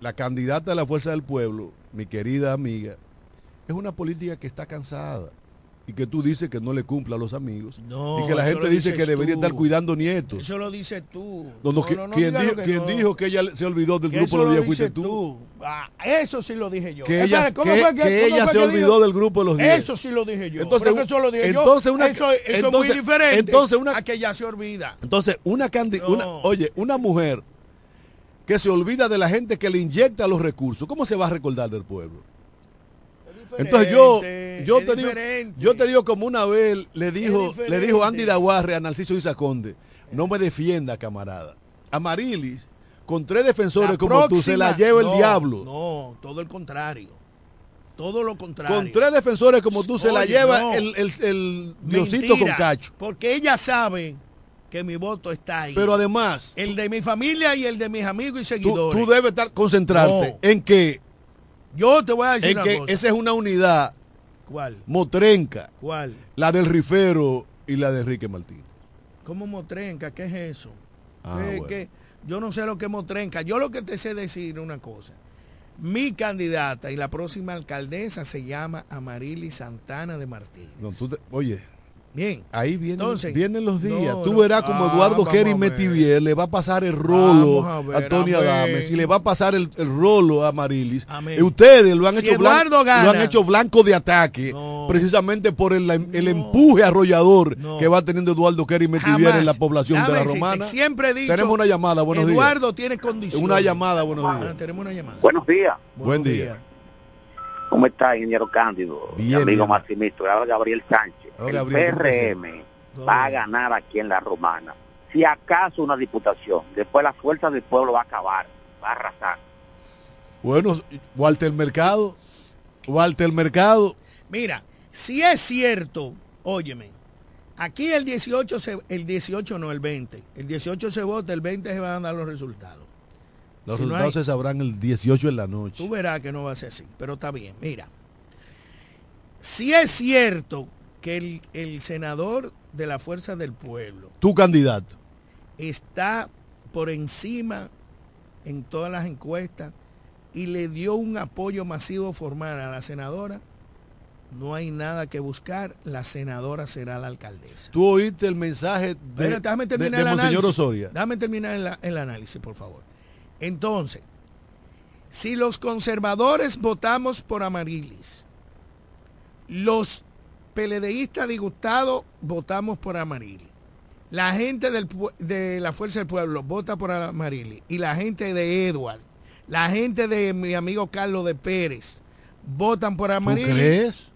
la candidata de la Fuerza del Pueblo, mi querida amiga, es una política que está cansada. Y que tú dices que no le cumple a los amigos. No, y que la gente dice que debería tú. estar cuidando nietos. Eso lo dices tú. No, no, ¿qui- ¿quién, digas dijo, que dijo ella se olvidó del Que grupo eso los lo días fuiste tú? Ah, eso sí lo dije yo. Que ella, Espera, ¿cómo que- fue que cómo ella se olvidó del grupo de los días. Eso sí lo dije yo. Entonces, eso lo dije entonces yo. una- eso, eso es muy diferente entonces una- a que ya se olvida. Entonces, una, una oye, una mujer que se olvida de la gente que le inyecta los recursos, ¿cómo se va a recordar del pueblo? Entonces yo, yo te digo, yo te digo como una vez le dijo, le dijo Andy Daguarre a Narciso Isaconde, no me defienda, camarada. A Marilis, con tres defensores La como tú, se la lleva el diablo. No, todo el contrario. Todo lo contrario. Con tres defensores como tú, se la lleva no. el, el, el Diosito con cacho. Porque ella sabe que mi voto está ahí. Pero además, el de mi familia y el de mis amigos y tú, seguidores. tú debes estar concentrarte No. en que, Yo te voy a decir una que cosa. esa es una unidad ¿Cuál? motrenca, ¿Cuál? la del Rifero y la de Enrique Martín. ¿Cómo motrenca? ¿Qué es eso? Ah. Yo no sé lo que es motrenca. Yo lo que te sé decir una cosa. Mi candidata y la próxima alcaldesa se llama Amarili Santana de Martín. No, tú te- oye, Bien. ahí vienen, Entonces, vienen los días. no, tú no. verás como Ah, Eduardo Kerry. Metivier le va a pasar el rolo a ver, a Tony a. Adames y le va a pasar el, el rolo a Marilis. Amén. Y ustedes lo han, Si hecho blan- Eduardo gana- lo han hecho blanco de ataque No. precisamente por el, el No. empuje arrollador No. que va teniendo Eduardo Kerry Metivier Jamás. en la población de la decirte, Romana. Siempre he dicho. Tenemos una llamada, buenos días. Eduardo tiene condiciones. Una llamada, buenos Ah, días. tenemos una llamada. Buenos días. Buen día. ¿Cómo está, ingeniero Cándido? Mi Bien, amigo. Maximito, Gabriel Sánchez. El Gabriel, ¿cómo PRM va a ganar aquí en la Romana. Si acaso una diputación, después la fuerza del pueblo va a acabar, va a arrasar. Bueno, Walter Mercado. Walter Mercado. Mira, si es cierto, óyeme, aquí el 18, se- el 18 no, el 20. El 18 se vota, el 20 se van a dar los resultados. Los Si no resultados hay- se sabrán el 18 en la noche. Tú verás que no va a ser así, pero está bien. Mira, si es cierto que el, el senador de la Fuerza del Pueblo Tu candidato. está por encima en todas las encuestas y le dio un apoyo masivo formal a la senadora, no hay nada que buscar, la senadora será la alcaldesa. Tú oíste el mensaje de, Pero déjame terminar de el análisis. Osoria. Déjame terminar el, el análisis, por favor. Entonces, si los conservadores votamos por Amarilis, los peledeístas disgustados votamos por Amarilis, la gente del de la Fuerza del Pueblo vota por Amarilis y la gente de Edward, la gente de mi amigo Carlos de Pérez votan por ¿Tú Amarilis. crees?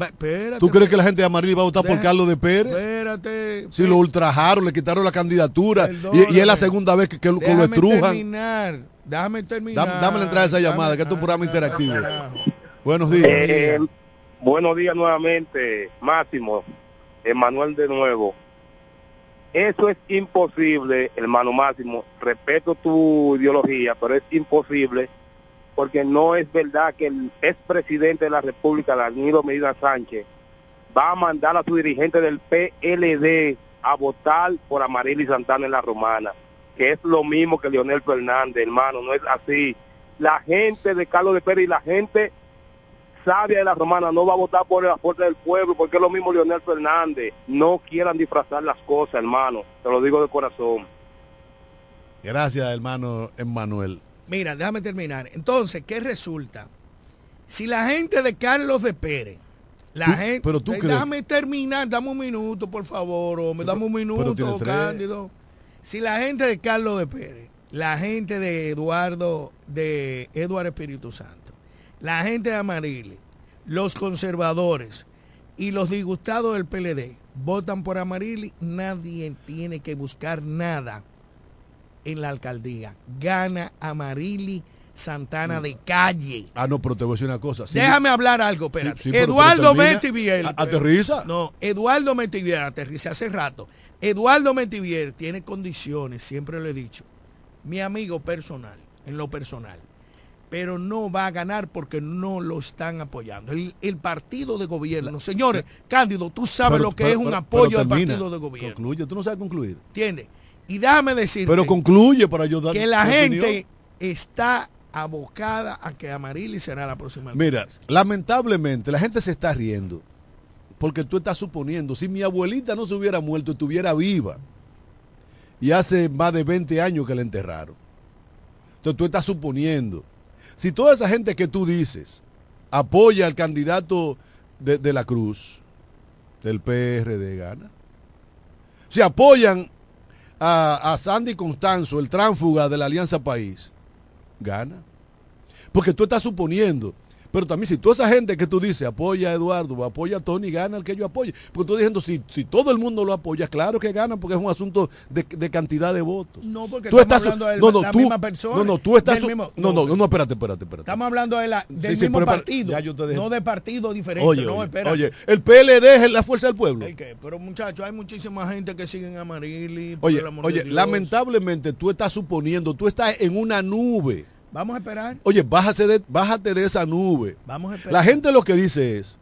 Va- espérate, ¿Tú crees que la gente de Amarillo va a votar por Carlos de Pérez? Espérate. Si lo ultrajaron, le quitaron la candidatura y, y es la segunda vez que, que lo- que estrujan. terminar. Déjame terminar. Dame, dame la entrada de esa Dame- llamada, que esto es un programa interactivo. Buenos días. Eh, buenos días nuevamente, Máximo, Emanuel de nuevo. Eso es imposible, hermano Máximo. Respeto tu ideología, pero es imposible porque no es verdad que el expresidente de la República, Danilo Medina Sánchez, va a mandar a su dirigente del PLD a votar por Amarili Santana en la Romana, que es lo mismo que Leonel Fernández, hermano, no es así. La gente de Carlos de Pérez y la gente sabia de la romana no va a votar por la fuerza del pueblo porque es lo mismo Leonel Fernández. No quieran disfrazar las cosas, hermano. Te lo digo de corazón. Gracias, hermano Emmanuel. Mira, déjame terminar. Entonces, ¿qué resulta? Si la gente de Carlos de Pérez, la Tú- gente. pero tú Eh, crees- déjame terminar, dame un minuto, por favor, o me dame un pero minuto, tres. Cándido. Si la gente de Carlos de Pérez, la gente de Eduardo, de Eduardo Espíritu Santo, la gente de los conservadores y los disgustados del PLD votan por Amarili, nadie tiene que buscar nada en la alcaldía. Gana Amarili Santana de calle. Ah, no, pero te voy a decir una cosa. Sí, Déjame hablar algo, espérate. Sí, sí, pero- Eduardo. Mentivier. A- aterriza. No, Eduardo Mentivier, aterriza hace rato. Eduardo Mentivier tiene condiciones, siempre lo he dicho. Mi amigo personal, en lo personal. Pero no va a ganar porque no lo están apoyando. El, el partido de gobierno, señores, Cándido, tú sabes Pero- lo que pero- es un pero- apoyo al partido de gobierno. Concluye, tú no sabes concluir. ¿Entiendes? Y déjame decirte Pero concluye para ayudar. que la gente está abocada a que Amarili será la próxima. Mira, lamentablemente la gente se está riendo porque tú estás suponiendo, si mi abuelita no se hubiera muerto, estuviera viva, y hace más de 20 años que la enterraron. Entonces tú estás suponiendo, si toda esa gente que tú dices apoya al candidato de, de la Cruz, del PRD, gana. Si apoyan a, a Sandy Constanzo, el tránsfuga de la Alianza País, gana. Porque tú estás suponiendo. Pero también si toda esa gente que tú dices apoya a Eduardo apoya a Tony, gana el que yo apoye. Porque tú diciendo, si, si todo el mundo lo apoya, claro que ganan porque es un asunto de, de cantidad de votos. No, porque tú estás, hablando de no, no, la tú, misma persona. No, no, tú estás... mismo- no, no, no, no, espérate, espérate, espérate. Estamos hablando de la, del Sí, sí, mismo pero partido, no de partido diferente. Oye, no, oye, oye, el PLD es la fuerza del pueblo. Pero muchachos, hay muchísima gente que siguen a Marili. Oye, oye, lamentablemente tú estás suponiendo, tú estás en una nube. Vamos a esperar. Oye, bájate de, bájate de esa nube. Vamos a esperar. La gente lo que dice es,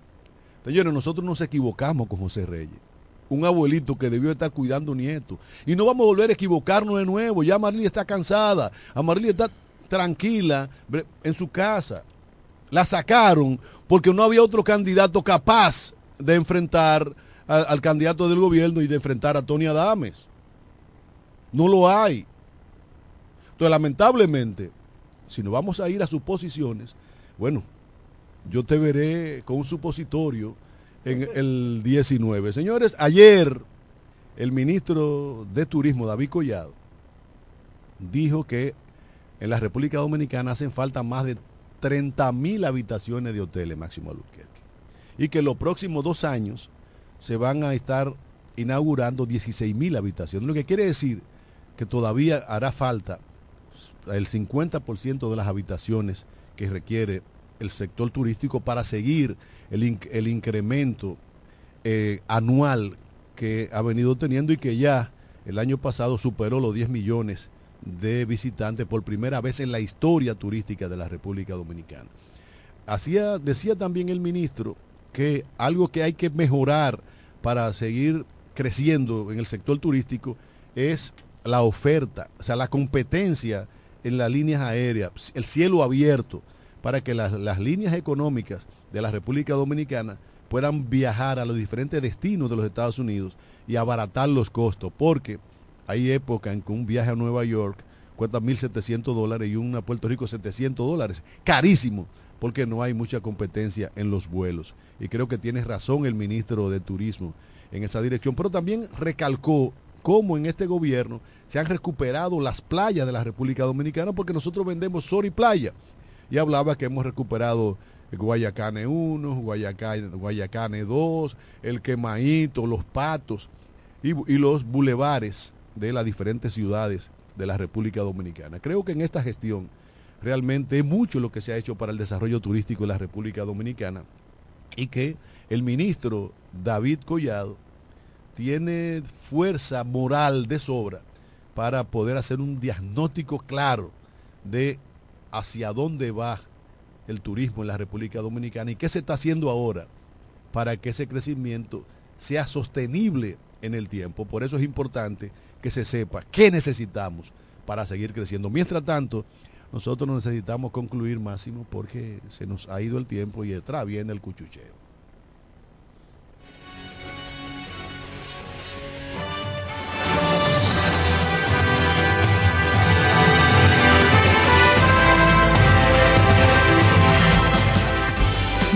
señores, nosotros nos equivocamos con José Reyes. Un abuelito que debió estar cuidando nietos. Y no vamos a volver a equivocarnos de nuevo. Ya Marley está cansada. Amarili está tranquila en su casa. La sacaron porque no había otro candidato capaz de enfrentar al, al candidato del gobierno y de enfrentar a Tony Adames. No lo hay. Entonces, lamentablemente, si nos vamos a ir a suposiciones, bueno, yo te veré con un supositorio en el 19. Señores, ayer el ministro de Turismo, David Collado, dijo que en la República Dominicana hacen falta más de 30 mil habitaciones de hoteles Máximo Albuquerque. Y que en los próximos dos años se van a estar inaugurando 16 mil habitaciones. Lo que quiere decir que todavía hará falta el 50% de las habitaciones que requiere el sector turístico para seguir el, el incremento eh, anual que ha venido teniendo y que ya el año pasado superó los 10 millones de visitantes por primera vez en la historia turística de la República Dominicana. Decía también el ministro que algo que hay que mejorar para seguir creciendo en el sector turístico es la oferta, o sea, la competencia en las líneas aéreas, el cielo abierto, para que las, las líneas económicas de la República Dominicana puedan viajar a los diferentes destinos de los Estados Unidos y abaratar los costos, porque hay época en que un viaje a Nueva York cuesta 1.700 dólares y un a Puerto Rico 700 dólares. Carísimo, porque no hay mucha competencia en los vuelos. Y creo que tiene razón el ministro de Turismo en esa dirección. Pero también recalcó cómo en este gobierno se han recuperado las playas de la República Dominicana, porque nosotros vendemos sol y playa. Y hablaba que hemos recuperado Guayacane 1, Guayacane, Guayacane 2, el Quemaíto, los Patos y, y los bulevares de las diferentes ciudades de la República Dominicana. Creo que en esta gestión realmente es mucho lo que se ha hecho para el desarrollo turístico de la República Dominicana y que el ministro David Collado tiene fuerza moral de sobra para poder hacer un diagnóstico claro de hacia dónde va el turismo en la República Dominicana y qué se está haciendo ahora para que ese crecimiento sea sostenible en el tiempo. Por eso es importante que se sepa qué necesitamos para seguir creciendo. Mientras tanto, nosotros necesitamos concluir, Máximo, porque se nos ha ido el tiempo y detrás viene el cuchucheo.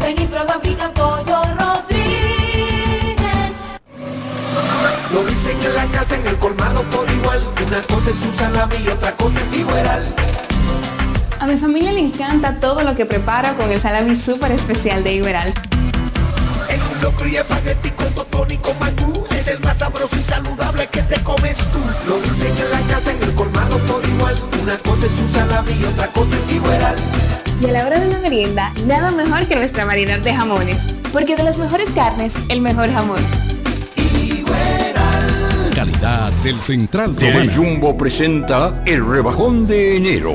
Ven y prueba pica pollo Rodríguez. Lo dicen en la casa, en el colmado por igual. Una cosa es su salami y otra cosa es igual. A mi familia le encanta todo lo que preparo con el salami súper especial de Iberal. En un locro y espagueti con totón y con mangú. Es el más sabroso y saludable que te comes tú. Y a la hora de la merienda, nada mejor que nuestra variedad de jamones. Porque de las mejores carnes, el mejor jamón. Calidad del Central El Romana. Jumbo presenta el rebajón de enero.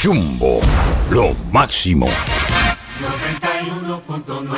Jumbo, lo máximo. 91.9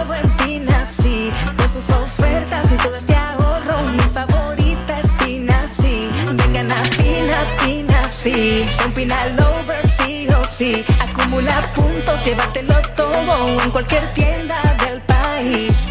sí. Son Pina lovers, sí o sí. Acumula puntos, llévatelo todo en cualquier tienda del país.